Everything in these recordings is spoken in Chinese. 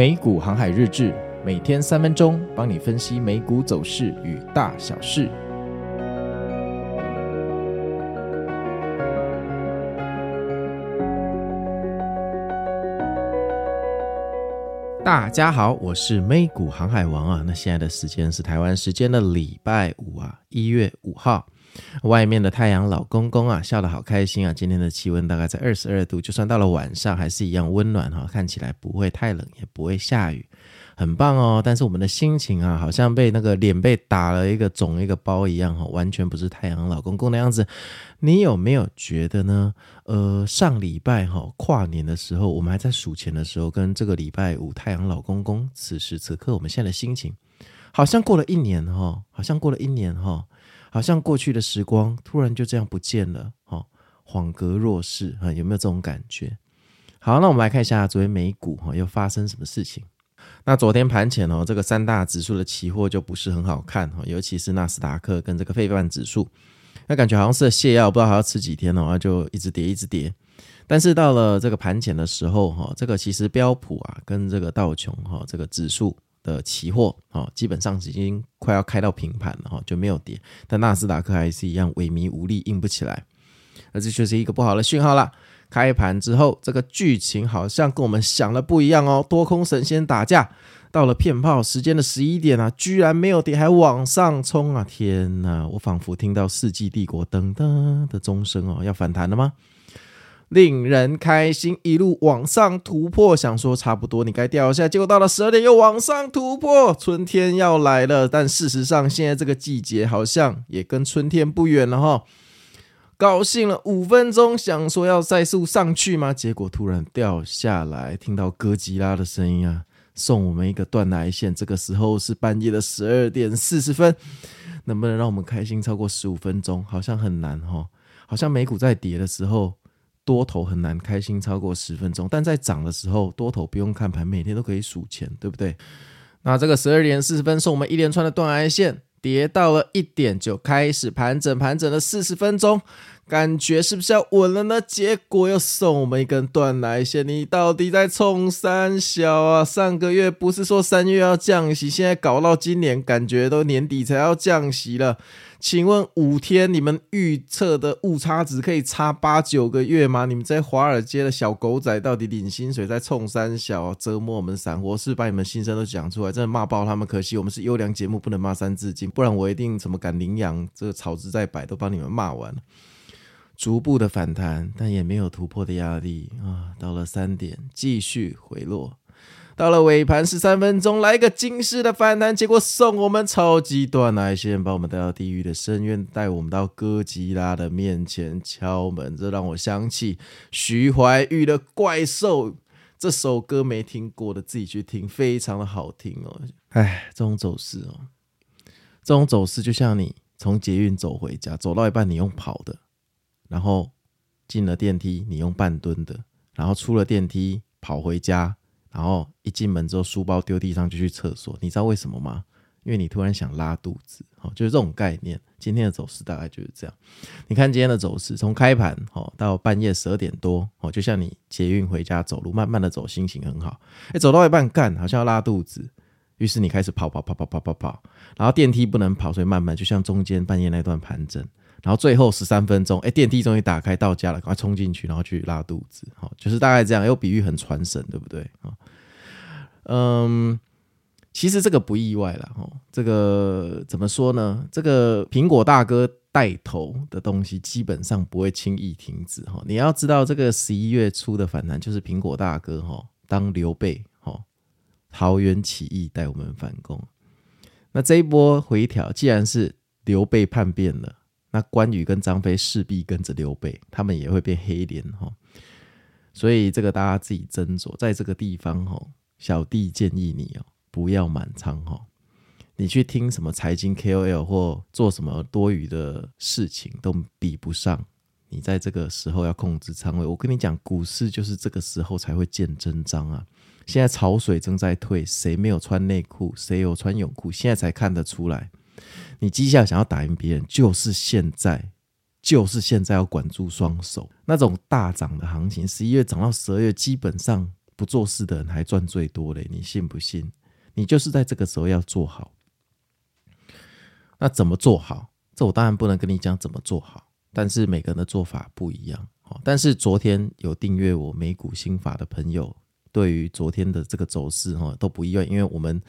美股航海日志，每天三分钟，帮你分析美股走势与大小事。大家好，我是美股航海王啊。那现在的时间是台湾时间的礼拜五啊，一月五号。外面的太阳老公公啊，笑得好开心啊！今天的气温大概在二十二度，就算到了晚上还是一样温暖哈，看起来不会太冷，也不会下雨，很棒哦。但是我们的心情啊，好像被那个脸被打了一个肿一个包一样哈，完全不是太阳老公公的样子。你有没有觉得呢？呃，上礼拜哈跨年的时候，我们还在数钱的时候，跟这个礼拜五太阳老公公，此时此刻我们现在的心情，好像过了一年哈，好像过了一年哈。好像过去的时光突然就这样不见了，哈，恍隔若世，哈，有没有这种感觉？好，那我们来看一下昨天美股哈又发生什么事情。那昨天盘前哦，这个三大指数的期货就不是很好看哈，尤其是纳斯达克跟这个费半指数，那感觉好像是泻药，不知道还要吃几天哦，就一直跌一直跌。但是到了这个盘前的时候哈，这个其实标普啊跟这个道琼哈这个指数。的期货啊，基本上已经快要开到平盘了哈，就没有跌。但纳斯达克还是一样萎靡无力，硬不起来。那这就是一个不好的讯号了。开盘之后，这个剧情好像跟我们想的不一样哦。多空神仙打架，到了骗炮时间的十一点啊，居然没有跌，还往上冲啊！天哪，我仿佛听到世纪帝国噔噔的钟声哦，要反弹了吗？令人开心，一路往上突破，想说差不多你该掉下，结果到了十二点又往上突破，春天要来了。但事实上，现在这个季节好像也跟春天不远了哈。高兴了五分钟，想说要再速上去吗？结果突然掉下来，听到哥吉拉的声音啊，送我们一个断奶线。这个时候是半夜的十二点四十分，能不能让我们开心超过十五分钟？好像很难哈，好像美股在跌的时候。多头很难开心超过十分钟，但在涨的时候，多头不用看盘，每天都可以数钱，对不对？那这个十二点四十分是我们一连串的断崖线，跌到了一点就开始盘整，盘整了四十分钟，感觉是不是要稳了呢？结果又送我们一根断奶线，你到底在冲三小啊？上个月不是说三月要降息，现在搞到今年，感觉都年底才要降息了。请问五天你们预测的误差值可以差八九个月吗？你们在华尔街的小狗仔到底领薪水在冲三小折磨我们散户，是把你们心声都讲出来，真的骂爆他们。可惜我们是优良节目，不能骂三字经，不然我一定什么敢领养这个草字在摆都帮你们骂完了。逐步的反弹，但也没有突破的压力啊。到了三点继续回落。到了尾盘十三分钟，来一个惊世的反弹，结果送我们超级断奶线，把我们带到地狱的深渊，带我们到哥吉拉的面前敲门。这让我想起徐怀钰的《怪兽》这首歌，没听过的自己去听，非常的好听哦。哎，这种走势哦，这种走势就像你从捷运走回家，走到一半你用跑的，然后进了电梯你用半蹲的，然后出了电梯跑回家。然后一进门之后，书包丢地上就去厕所，你知道为什么吗？因为你突然想拉肚子，哦，就是这种概念。今天的走势大概就是这样。你看今天的走势，从开盘哦到半夜十二点多哦，就像你捷运回家走路，慢慢的走，心情很好。哎，走到一半干，好像要拉肚子，于是你开始跑跑跑跑跑跑跑，然后电梯不能跑，所以慢慢就像中间半夜那段盘整。然后最后十三分钟，哎，电梯终于打开到家了，赶快冲进去，然后去拉肚子，好，就是大概这样。又比喻很传神，对不对？啊，嗯，其实这个不意外了，哈，这个怎么说呢？这个苹果大哥带头的东西，基本上不会轻易停止，哈。你要知道，这个十一月初的反弹，就是苹果大哥，哈，当刘备，哈，桃园起义带我们反攻。那这一波回调，既然是刘备叛变了。那关羽跟张飞势必跟着刘备，他们也会变黑脸哈，所以这个大家自己斟酌，在这个地方哈，小弟建议你哦，不要满仓哈，你去听什么财经 KOL 或做什么多余的事情都比不上你在这个时候要控制仓位。我跟你讲，股市就是这个时候才会见真章啊！现在潮水正在退，谁没有穿内裤，谁有穿泳裤，现在才看得出来。你接下来想要打赢别人，就是现在，就是现在要管住双手。那种大涨的行情，十一月涨到十二月，基本上不做事的人还赚最多嘞，你信不信？你就是在这个时候要做好。那怎么做好？这我当然不能跟你讲怎么做好，但是每个人的做法不一样。但是昨天有订阅我美股心法的朋友，对于昨天的这个走势哈都不意外，因为我们。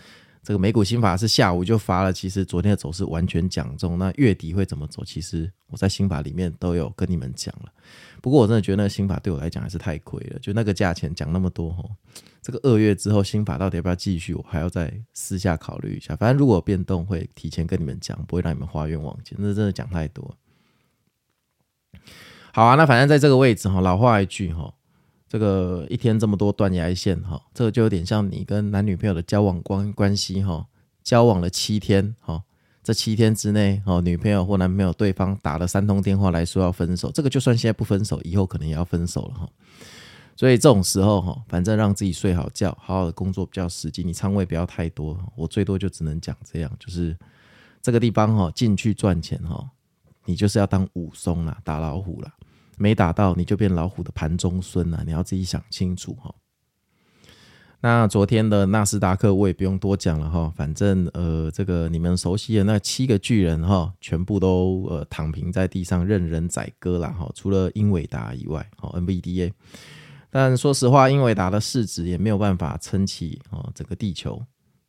这个美股新法是下午就发了，其实昨天的走势完全讲中。那月底会怎么走？其实我在新法里面都有跟你们讲了。不过我真的觉得那个新法对我来讲还是太亏了，就那个价钱讲那么多吼，这个二月之后新法到底要不要继续？我还要再私下考虑一下。反正如果变动会提前跟你们讲，不会让你们花冤枉钱。那真的讲太多。好啊，那反正在这个位置哈，老话一句哈。这个一天这么多断崖线哈，这个就有点像你跟男女朋友的交往关关系哈，交往了七天哈，这七天之内哈，女朋友或男朋友对方打了三通电话来说要分手，这个就算现在不分手，以后可能也要分手了哈。所以这种时候哈，反正让自己睡好觉，好好的工作比较实际，你仓位不要太多，我最多就只能讲这样，就是这个地方哈，进去赚钱哈，你就是要当武松啦，打老虎啦。没打到你就变老虎的盘中孙了，你要自己想清楚哈。那昨天的纳斯达克我也不用多讲了哈，反正呃这个你们熟悉的那七个巨人哈，全部都呃躺平在地上任人宰割了哈，除了英伟达以外哈，NVDA。但说实话，英伟达的市值也没有办法撑起啊整个地球，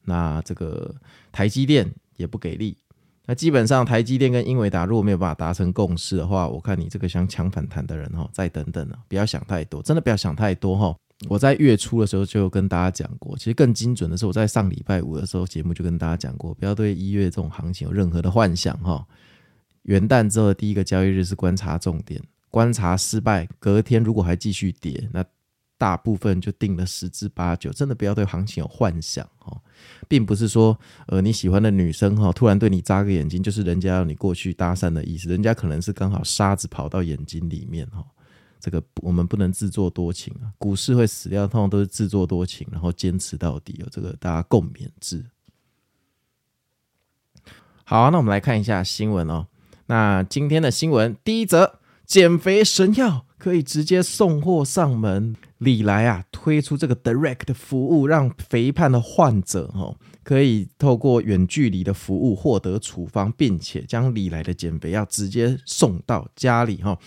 那这个台积电也不给力。那基本上，台积电跟英伟达如果没有办法达成共识的话，我看你这个想抢反弹的人哈，再等等了，不要想太多，真的不要想太多哈。我在月初的时候就跟大家讲过，其实更精准的是我在上礼拜五的时候节目就跟大家讲过，不要对一月这种行情有任何的幻想哈。元旦之后的第一个交易日是观察重点，观察失败，隔天如果还继续跌，那。大部分就定了十之八九，真的不要对行情有幻想哈，并不是说呃你喜欢的女生哈突然对你眨个眼睛，就是人家要你过去搭讪的意思，人家可能是刚好沙子跑到眼睛里面哈，这个我们不能自作多情啊，股市会死掉，通常都是自作多情，然后坚持到底，这个大家共勉之。好，那我们来看一下新闻哦，那今天的新闻第一则，减肥神药可以直接送货上门。礼来啊推出这个 Direct 的服务，让肥胖的患者哈可以透过远距离的服务获得处方，并且将礼来的减肥药直接送到家里哈。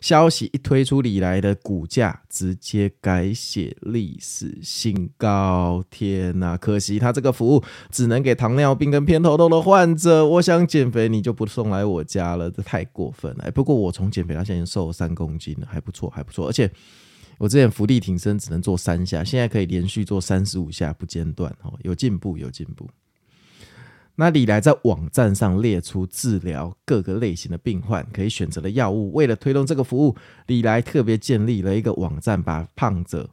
消息一推出，礼来的股价直接改写历史新高。天呐，可惜他这个服务只能给糖尿病跟偏头痛的患者。我想减肥，你就不送来我家了，这太过分了。不过我从减肥到现在瘦了三公斤了，还不错，还不错，而且。我之前伏地挺身只能做三下，现在可以连续做三十五下不间断，哦，有进步，有进步。那李来在网站上列出治疗各个类型的病患可以选择的药物，为了推动这个服务，李来特别建立了一个网站，把胖者、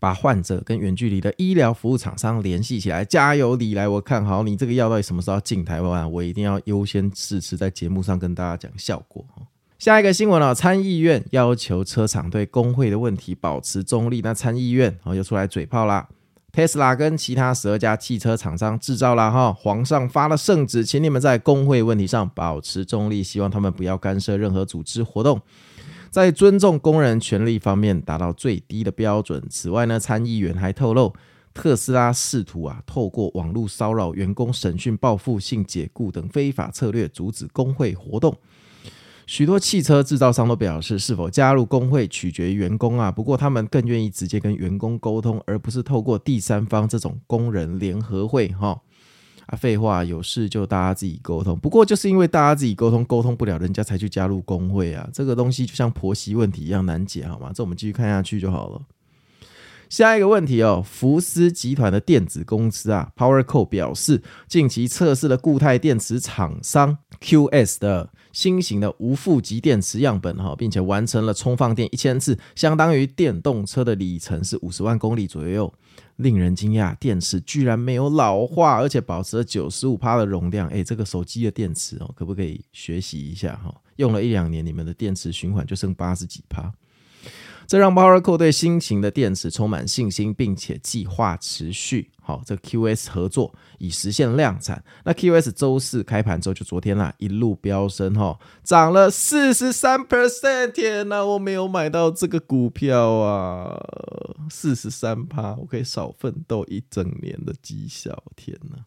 把患者跟远距离的医疗服务厂商联系起来。加油，李来！我看好你这个药到底什么时候进台湾？我一定要优先试吃，在节目上跟大家讲效果。下一个新闻啊，参议院要求车厂对工会的问题保持中立。那参议院哦又出来嘴炮啦，Tesla 跟其他十二家汽车厂商制造啦哈，皇上发了圣旨，请你们在工会问题上保持中立，希望他们不要干涉任何组织活动，在尊重工人权利方面达到最低的标准。此外呢，参议员还透露，特斯拉试图啊透过网络骚扰员工、审讯、报复性解雇等非法策略，阻止工会活动。许多汽车制造商都表示，是否加入工会取决于员工啊。不过，他们更愿意直接跟员工沟通，而不是透过第三方这种工人联合会。哈啊，废话，有事就大家自己沟通。不过，就是因为大家自己沟通沟通不了，人家才去加入工会啊。这个东西就像婆媳问题一样难解，好吗？这我们继续看下去就好了。下一个问题哦，福斯集团的电子公司啊，PowerCo 表示，近期测试了固态电池厂商 QS 的。新型的无负极电池样本哈，并且完成了充放电一千次，相当于电动车的里程是五十万公里左右。令人惊讶，电池居然没有老化，而且保持了九十五趴的容量。诶，这个手机的电池哦，可不可以学习一下哈？用了一两年，你们的电池循环就剩八十几趴。这让 PowerCo 对新型的电池充满信心，并且计划持续好这 QS 合作，以实现量产。那 QS 周四开盘之后，就昨天啦，一路飙升哈，涨了四十三 percent。天哪，我没有买到这个股票啊，四十三趴，我可以少奋斗一整年的绩效。天哪，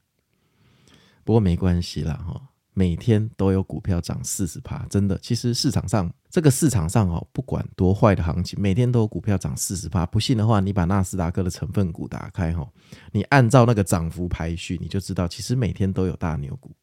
不过没关系啦哈。每天都有股票涨四十趴，真的。其实市场上这个市场上哦，不管多坏的行情，每天都有股票涨四十趴。不信的话，你把纳斯达克的成分股打开哈，你按照那个涨幅排序，你就知道，其实每天都有大牛股。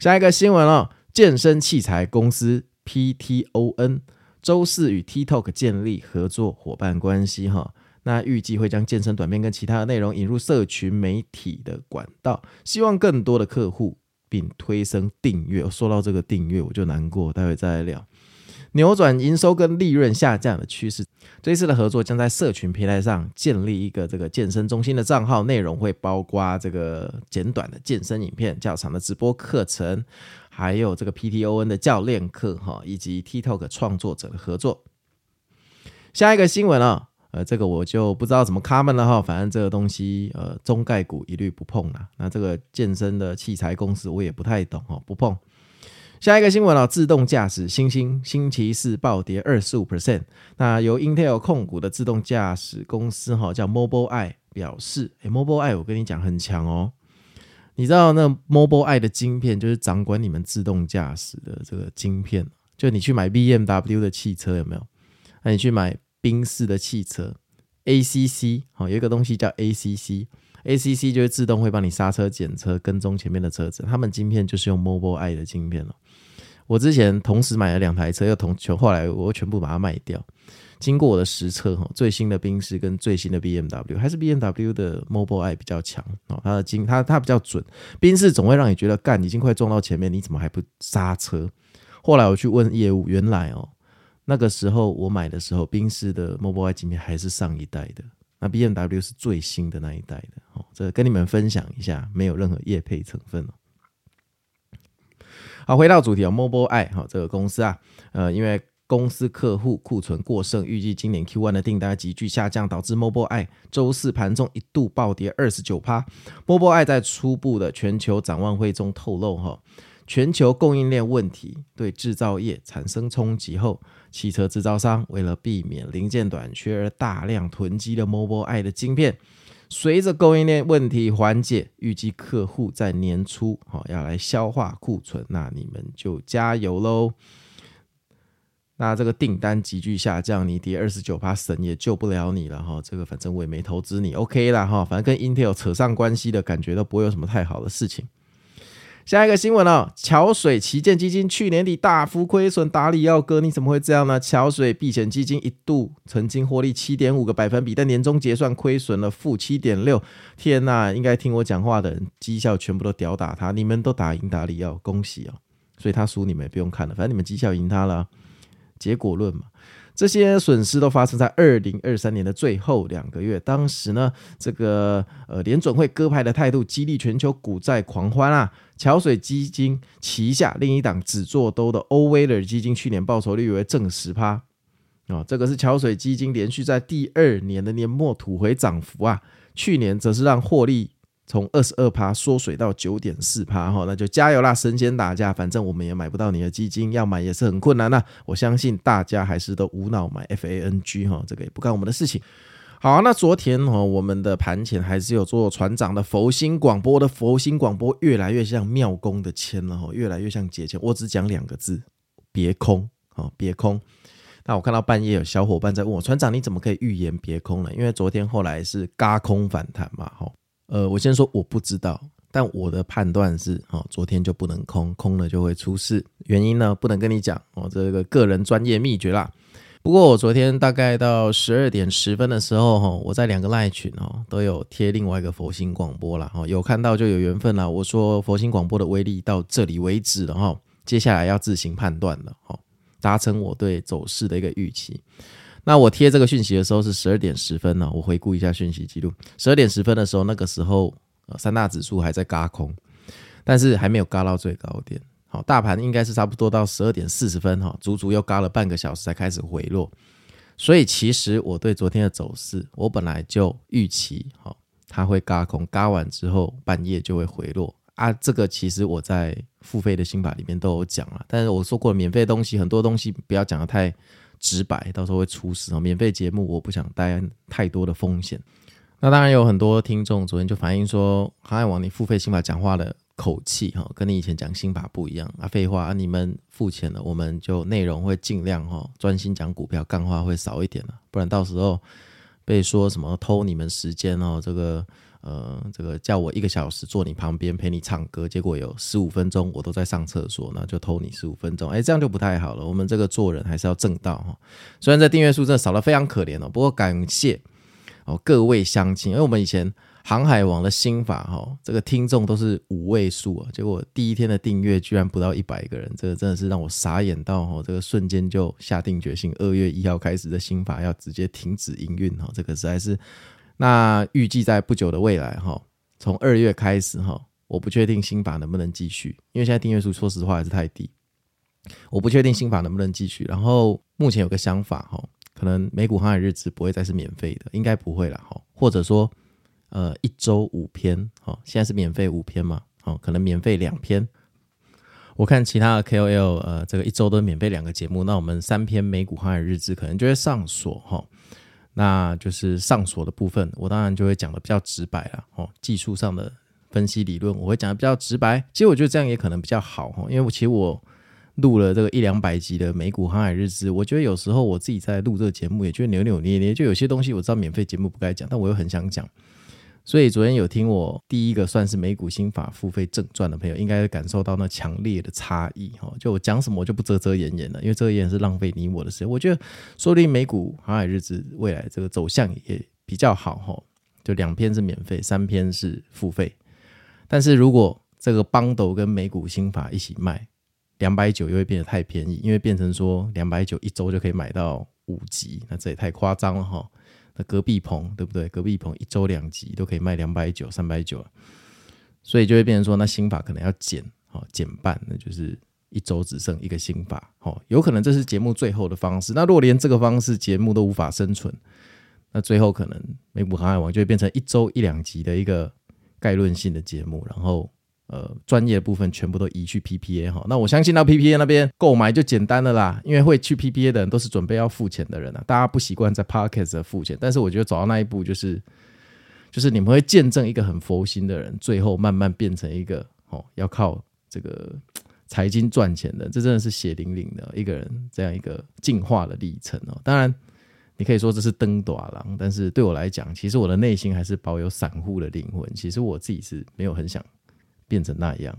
下一个新闻哦，健身器材公司 PTON 周四与 TikTok 建立合作伙伴关系哈。那预计会将健身短片跟其他的内容引入社群媒体的管道，希望更多的客户。并推升订阅。说到这个订阅，我就难过。待会再来聊。扭转营收跟利润下降的趋势。这一次的合作将在社群平台上建立一个这个健身中心的账号，内容会包括这个简短的健身影片、较长的直播课程，还有这个 PTON 的教练课哈，以及 TikTok 创作者的合作。下一个新闻啊。呃，这个我就不知道怎么 comment 了哈，反正这个东西，呃，中概股一律不碰了。那这个健身的器材公司我也不太懂哈，不碰。下一个新闻啊，自动驾驶，星星星期四暴跌二十五 percent。那由 Intel 控股的自动驾驶公司哈，叫 Mobileye 表示，诶，Mobileye 我跟你讲很强哦。你知道那 Mobileye 的晶片就是掌管你们自动驾驶的这个晶片，就你去买 BMW 的汽车有没有？那你去买。宾士的汽车，ACC 好，有一个东西叫 ACC，ACC 就是自动会帮你刹车、检车、跟踪前面的车子。他们晶片就是用 Mobileye 的晶片了。我之前同时买了两台车，又同全后来我全部把它卖掉。经过我的实测哈，最新的宾士跟最新的 BMW 还是 BMW 的 Mobileye 比较强哦，它的晶它它比较准。宾士总会让你觉得干已经快撞到前面，你怎么还不刹车？后来我去问业务，原来哦。那个时候我买的时候，宾士的 Mobileye 晶片还是上一代的，那 BMW 是最新的那一代的。哦，这跟你们分享一下，没有任何业配成分哦。好，回到主题哦，Mobileye 哈这个公司啊，呃，因为公司客户库存过剩，预计今年 Q1 的订单急剧下降，导致 Mobileye 周四盘中一度暴跌二十九趴。Mobileye 在初步的全球展望会中透露哈。全球供应链问题对制造业产生冲击后，汽车制造商为了避免零件短缺而大量囤积了 Mobileye 的晶片。随着供应链问题缓解，预计客户在年初好要来消化库存，那你们就加油喽。那这个订单急剧下降，你跌二十九趴，神也救不了你了哈。这个反正我也没投资你，OK 啦哈。反正跟 Intel 扯上关系的感觉都不会有什么太好的事情。下一个新闻哦，桥水旗舰基金去年底大幅亏损，达里奥哥你怎么会这样呢？桥水避险基金一度曾经获利七点五个百分比，但年终结算亏损了负七点六。天呐，应该听我讲话的人绩效全部都屌打他，你们都打赢达里奥，恭喜哦！所以他输你们也不用看了，反正你们绩效赢他了，结果论嘛。这些损失都发生在二零二三年的最后两个月。当时呢，这个呃联准会鸽派的态度激励全球股债狂欢啊。桥水基金旗下另一档只做多的欧威尔基金去年报酬率为正十趴啊，这个是桥水基金连续在第二年的年末吐回涨幅啊。去年则是让获利。从二十二趴缩水到九点四趴哈，那就加油啦！神仙打架，反正我们也买不到你的基金，要买也是很困难呐。我相信大家还是都无脑买 FANG 哈，这个也不干我们的事情。好，那昨天哈，我们的盘前还是有做船长的佛心广播的佛心广播，越来越像庙公的签了哈，越来越像解签。我只讲两个字：别空啊，别空。那我看到半夜有小伙伴在问我，船长你怎么可以预言别空呢？因为昨天后来是嘎空反弹嘛，哈。呃，我先说我不知道，但我的判断是，哦，昨天就不能空，空了就会出事。原因呢，不能跟你讲，哦，这个个人专业秘诀啦。不过我昨天大概到十二点十分的时候，哈，我在两个赖群哦都有贴另外一个佛心广播啦。哈，有看到就有缘分啦。我说佛心广播的威力到这里为止了，哈，接下来要自行判断了，哈，达成我对走势的一个预期。那我贴这个讯息的时候是十二点十分呢，我回顾一下讯息记录。十二点十分的时候，那个时候三大指数还在嘎空，但是还没有嘎到最高点。好，大盘应该是差不多到十二点四十分哈，足足又嘎了半个小时才开始回落。所以其实我对昨天的走势，我本来就预期哈，它会嘎空，嘎完之后半夜就会回落啊。这个其实我在付费的心法里面都有讲了，但是我说过，免费的东西很多东西不要讲得太直白，到时候会出事哦。免费节目我不想担太多的风险。那当然有很多听众昨天就反映说，航海王你付费新法讲话的口气哈，跟你以前讲新法不一样啊。废话，你们付钱了，我们就内容会尽量哈专心讲股票，干话会少一点了，不然到时候被说什么偷你们时间哦，这个呃这个叫我一个小时坐你旁边陪你唱歌，结果有十五分钟我都在上厕所，那就偷你十五分钟，哎，这样就不太好了。我们这个做人还是要正道哈。虽然这订阅数真的少了非常可怜哦，不过感谢。哦，各位乡亲，因为我们以前航海王的心法哈，这个听众都是五位数啊，结果第一天的订阅居然不到一百个人，这个真的是让我傻眼到哈，这个瞬间就下定决心，二月一号开始的心法要直接停止营运哈，这个实在是，那预计在不久的未来哈，从二月开始哈，我不确定新法能不能继续，因为现在订阅数说实话还是太低，我不确定新法能不能继续，然后目前有个想法哈。可能美股航海日志不会再是免费的，应该不会了哈。或者说，呃，一周五篇，哈，现在是免费五篇嘛，哦，可能免费两篇。我看其他的 KOL，呃，这个一周都免费两个节目，那我们三篇美股航海日志可能就会上锁哈。那就是上锁的部分，我当然就会讲的比较直白了，哦，技术上的分析理论我会讲的比较直白。其实我觉得这样也可能比较好哈，因为我其实我。录了这个一两百集的美股航海日志，我觉得有时候我自己在录这个节目，也觉得扭扭捏捏。就有些东西我知道免费节目不该讲，但我又很想讲。所以昨天有听我第一个算是美股心法付费正传的朋友，应该感受到那强烈的差异哈。就我讲什么我就不遮遮掩掩了，因为遮掩是浪费你我的时间。我觉得说不定美股航海日志未来这个走向也比较好哈。就两篇是免费，三篇是付费。但是如果这个邦斗跟美股心法一起卖。两百九又会变得太便宜，因为变成说两百九一周就可以买到五集，那这也太夸张了哈。那隔壁棚对不对？隔壁棚一周两集都可以卖两百九、三百九，所以就会变成说，那心法可能要减，哈，减半，那就是一周只剩一个心法，哦，有可能这是节目最后的方式。那如果连这个方式节目都无法生存，那最后可能美股航海王就会变成一周一两集的一个概论性的节目，然后。呃，专业的部分全部都移去 PPA 哈，那我相信到 PPA 那边购买就简单了啦，因为会去 PPA 的人都是准备要付钱的人啊，大家不习惯在 Podcast 付钱，但是我觉得走到那一步就是，就是你们会见证一个很佛心的人，最后慢慢变成一个哦，要靠这个财经赚钱的，这真的是血淋淋的一个人这样一个进化的历程哦。当然，你可以说这是登短郎，但是对我来讲，其实我的内心还是保有散户的灵魂，其实我自己是没有很想。变成那样，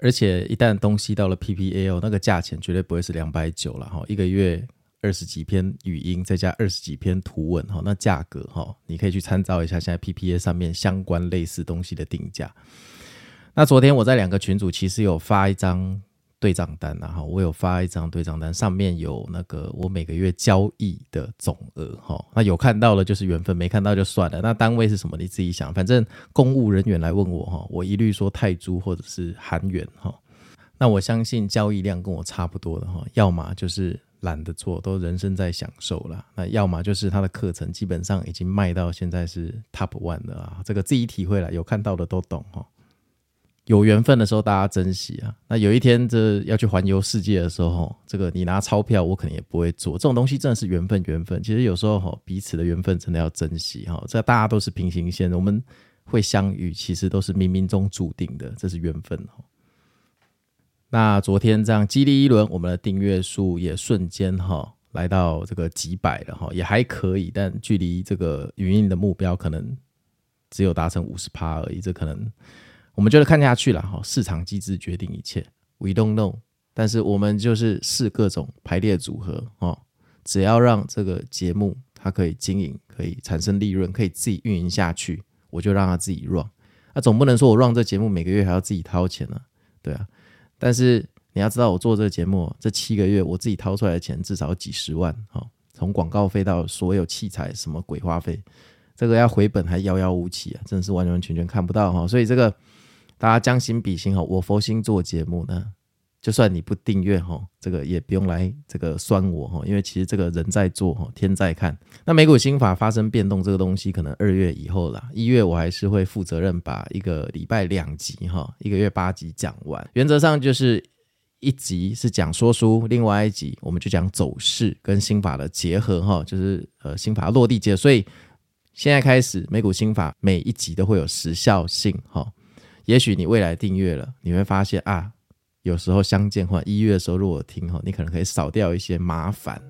而且一旦东西到了 PPL，那个价钱绝对不会是两百九了哈，一个月二十几篇语音再加二十几篇图文哈，那价格哈，你可以去参照一下现在 PPA 上面相关类似东西的定价。那昨天我在两个群组其实有发一张。对账单然后我有发一张对账单，上面有那个我每个月交易的总额哈。那有看到了就是缘分，没看到就算了。那单位是什么？你自己想。反正公务人员来问我哈，我一律说泰铢或者是韩元哈。那我相信交易量跟我差不多的哈，要么就是懒得做，都人生在享受了。那要么就是他的课程基本上已经卖到现在是 top one 的啊，这个自己体会了，有看到的都懂哈。有缘分的时候，大家珍惜啊。那有一天这要去环游世界的时候，这个你拿钞票，我可能也不会做。这种东西真的是缘分，缘分。其实有时候，彼此的缘分真的要珍惜哈。这大家都是平行线，我们会相遇，其实都是冥冥中注定的，这是缘分哈。那昨天这样激励一轮，我们的订阅数也瞬间哈来到这个几百了哈，也还可以，但距离这个语音的目标可能只有达成五十趴而已，这可能。我们就是看下去了哈，市场机制决定一切，We don't know。但是我们就是试各种排列组合哦，只要让这个节目它可以经营，可以产生利润，可以自己运营下去，我就让它自己 run。那总不能说我 run 这节目每个月还要自己掏钱呢，对啊。但是你要知道，我做这个节目这七个月，我自己掏出来的钱至少几十万哈，从广告费到所有器材什么鬼花费，这个要回本还遥遥无期啊，真的是完完全全看不到哈。所以这个。大家将心比心哈，我佛心做节目呢，就算你不订阅哈，这个也不用来这个酸我哈，因为其实这个人在做哈，天在看。那美股新法发生变动这个东西，可能二月以后啦，一月我还是会负责任把一个礼拜两集哈，一个月八集讲完。原则上就是一集是讲说书，另外一集我们就讲走势跟心法的结合哈，就是呃心法落地结合。所以现在开始美股心法每一集都会有时效性哈。也许你未来订阅了，你会发现啊。有时候相见或一月的时候，如果听哈，你可能可以少掉一些麻烦。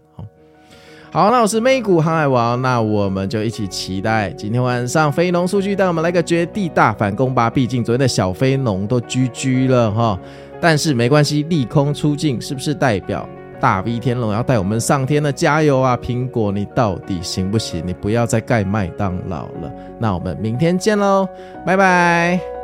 好，那我是美股航海王，那我们就一起期待今天晚上非农数据带我们来个绝地大反攻吧。毕竟昨天的小非农都居居了哈，但是没关系，利空出尽是不是代表大 V 天龙要带我们上天呢？加油啊，苹果，你到底行不行？你不要再盖麦当劳了。那我们明天见喽，拜拜。